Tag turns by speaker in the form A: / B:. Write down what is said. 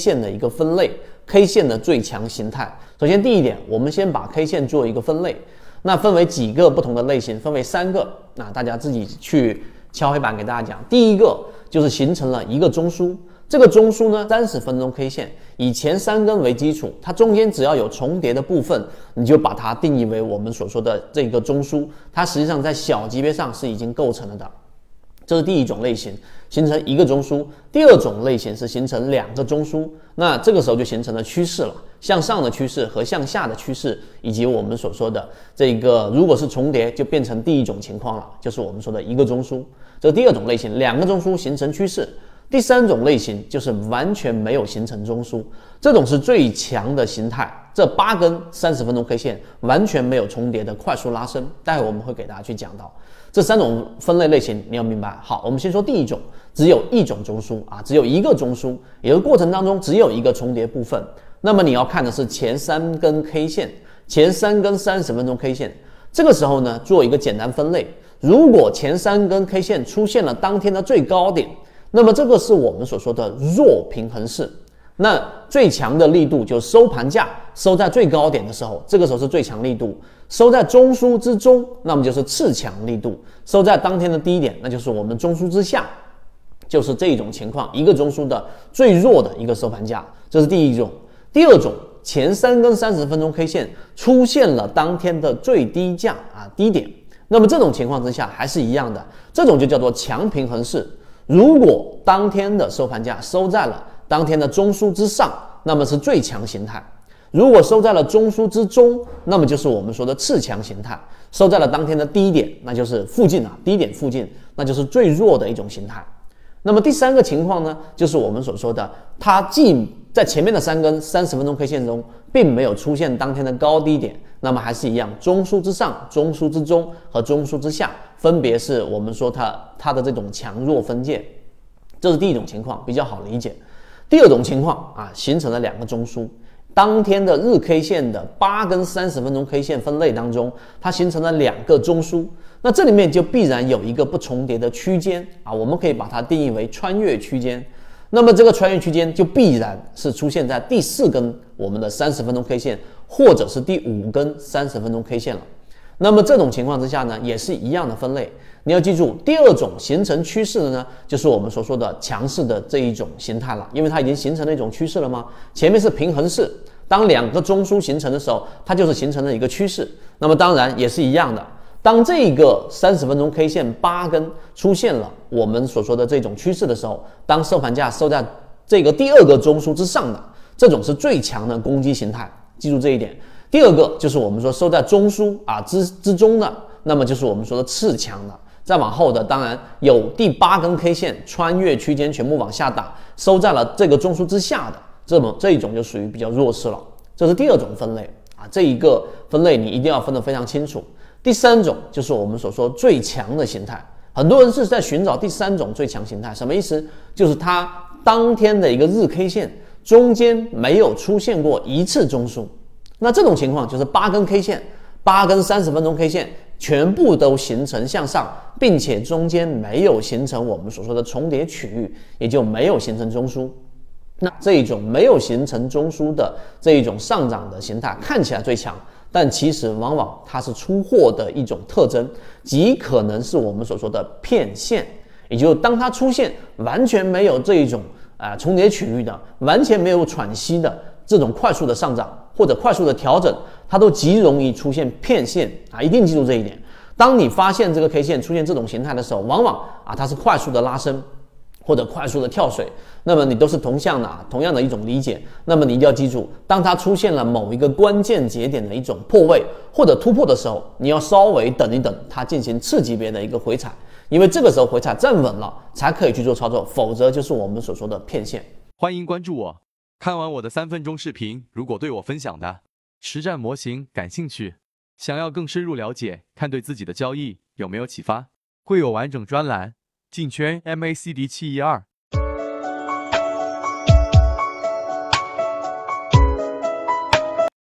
A: 线的一个分类，K 线的最强形态。首先第一点，我们先把 K 线做一个分类，那分为几个不同的类型，分为三个。那大家自己去敲黑板给大家讲。第一个就是形成了一个中枢，这个中枢呢，三十分钟 K 线，以前三根为基础，它中间只要有重叠的部分，你就把它定义为我们所说的这个中枢。它实际上在小级别上是已经构成了的。这是第一种类型，形成一个中枢。第二种类型是形成两个中枢，那这个时候就形成了趋势了，向上的趋势和向下的趋势，以及我们所说的这个，如果是重叠，就变成第一种情况了，就是我们说的一个中枢。这第二种类型，两个中枢形成趋势。第三种类型就是完全没有形成中枢，这种是最强的形态。这八根三十分钟 K 线完全没有重叠的快速拉升，待会我们会给大家去讲到。这三种分类类型，你要明白。好，我们先说第一种，只有一种中枢啊，只有一个中枢，也就过程当中只有一个重叠部分。那么你要看的是前三根 K 线，前三根三十分钟 K 线。这个时候呢，做一个简单分类。如果前三根 K 线出现了当天的最高点，那么这个是我们所说的弱平衡式。那最强的力度就是收盘价收在最高点的时候，这个时候是最强力度；收在中枢之中，那么就是次强力度；收在当天的低点，那就是我们中枢之下，就是这种情况，一个中枢的最弱的一个收盘价，这是第一种。第二种，前三根三十分钟 K 线出现了当天的最低价啊低点，那么这种情况之下还是一样的，这种就叫做强平衡式。如果当天的收盘价收在了。当天的中枢之上，那么是最强形态；如果收在了中枢之中，那么就是我们说的次强形态；收在了当天的低点，那就是附近啊，低点附近，那就是最弱的一种形态。那么第三个情况呢，就是我们所说的，它既在前面的三根三十分钟 K 线中，并没有出现当天的高低点，那么还是一样，中枢之上、中枢之中和中枢之下，分别是我们说它它的这种强弱分界。这是第一种情况，比较好理解。第二种情况啊，形成了两个中枢。当天的日 K 线的八根三十分钟 K 线分类当中，它形成了两个中枢。那这里面就必然有一个不重叠的区间啊，我们可以把它定义为穿越区间。那么这个穿越区间就必然是出现在第四根我们的三十分钟 K 线，或者是第五根三十分钟 K 线了。那么这种情况之下呢，也是一样的分类。你要记住，第二种形成趋势的呢，就是我们所说的强势的这一种形态了，因为它已经形成了一种趋势了吗？前面是平衡式，当两个中枢形成的时候，它就是形成了一个趋势。那么当然也是一样的，当这个三十分钟 K 线八根出现了我们所说的这种趋势的时候，当收盘价收在这个第二个中枢之上的，这种是最强的攻击形态，记住这一点。第二个就是我们说收在中枢啊之之中的，那么就是我们说的次强的。再往后的，当然有第八根 K 线穿越区间全部往下打，收在了这个中枢之下的，这么这一种就属于比较弱势了。这是第二种分类啊，这一个分类你一定要分得非常清楚。第三种就是我们所说最强的形态，很多人是在寻找第三种最强形态，什么意思？就是它当天的一个日 K 线中间没有出现过一次中枢。那这种情况就是八根 K 线，八根三十分钟 K 线全部都形成向上，并且中间没有形成我们所说的重叠区域，也就没有形成中枢。那这一种没有形成中枢的这一种上涨的形态看起来最强，但其实往往它是出货的一种特征，极可能是我们所说的骗线。也就是当它出现完全没有这一种啊重叠区域的，完全没有喘息的。这种快速的上涨或者快速的调整，它都极容易出现骗线啊！一定记住这一点。当你发现这个 K 线出现这种形态的时候，往往啊它是快速的拉升或者快速的跳水，那么你都是同向的啊，同样的一种理解。那么你一定要记住，当它出现了某一个关键节点的一种破位或者突破的时候，你要稍微等一等，它进行次级别的一个回踩，因为这个时候回踩站稳了才可以去做操作，否则就是我们所说的骗线。
B: 欢迎关注我。看完我的三分钟视频，如果对我分享的实战模型感兴趣，想要更深入了解，看对自己的交易有没有启发，会有完整专栏进圈 MACD 七一二。